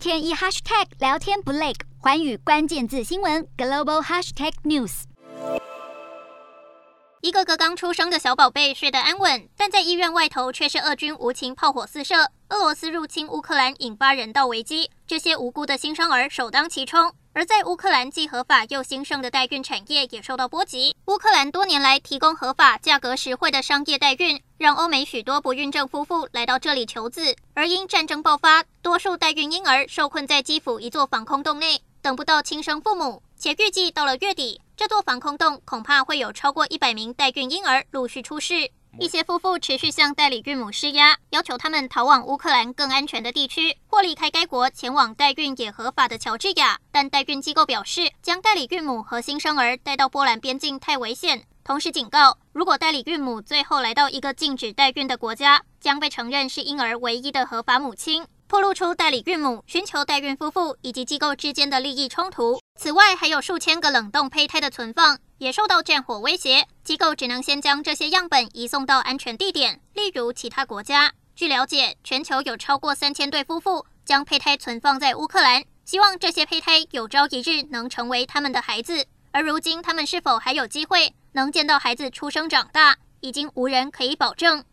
天一 hashtag 聊天不累，环宇关键字新闻 global hashtag news。一个个刚出生的小宝贝睡得安稳，但在医院外头却是俄军无情炮火四射。俄罗斯入侵乌克兰，引发人道危机，这些无辜的新生儿首当其冲。而在乌克兰既合法又兴盛的代孕产业也受到波及。乌克兰多年来提供合法、价格实惠的商业代孕，让欧美许多不孕症夫妇来到这里求子。而因战争爆发，多数代孕婴儿受困在基辅一座防空洞内，等不到亲生父母。且预计到了月底，这座防空洞恐怕会有超过一百名代孕婴儿陆续出世。一些夫妇持续向代理孕母施压，要求他们逃往乌克兰更安全的地区，或离开该国前往代孕也合法的乔治亚。但代孕机构表示，将代理孕母和新生儿带到波兰边境太危险，同时警告，如果代理孕母最后来到一个禁止代孕的国家，将被承认是婴儿唯一的合法母亲。透露出代理孕母寻求代孕夫妇以及机构之间的利益冲突。此外，还有数千个冷冻胚胎的存放也受到战火威胁，机构只能先将这些样本移送到安全地点，例如其他国家。据了解，全球有超过三千对夫妇将胚胎存放在乌克兰，希望这些胚胎有朝一日能成为他们的孩子。而如今，他们是否还有机会能见到孩子出生长大，已经无人可以保证。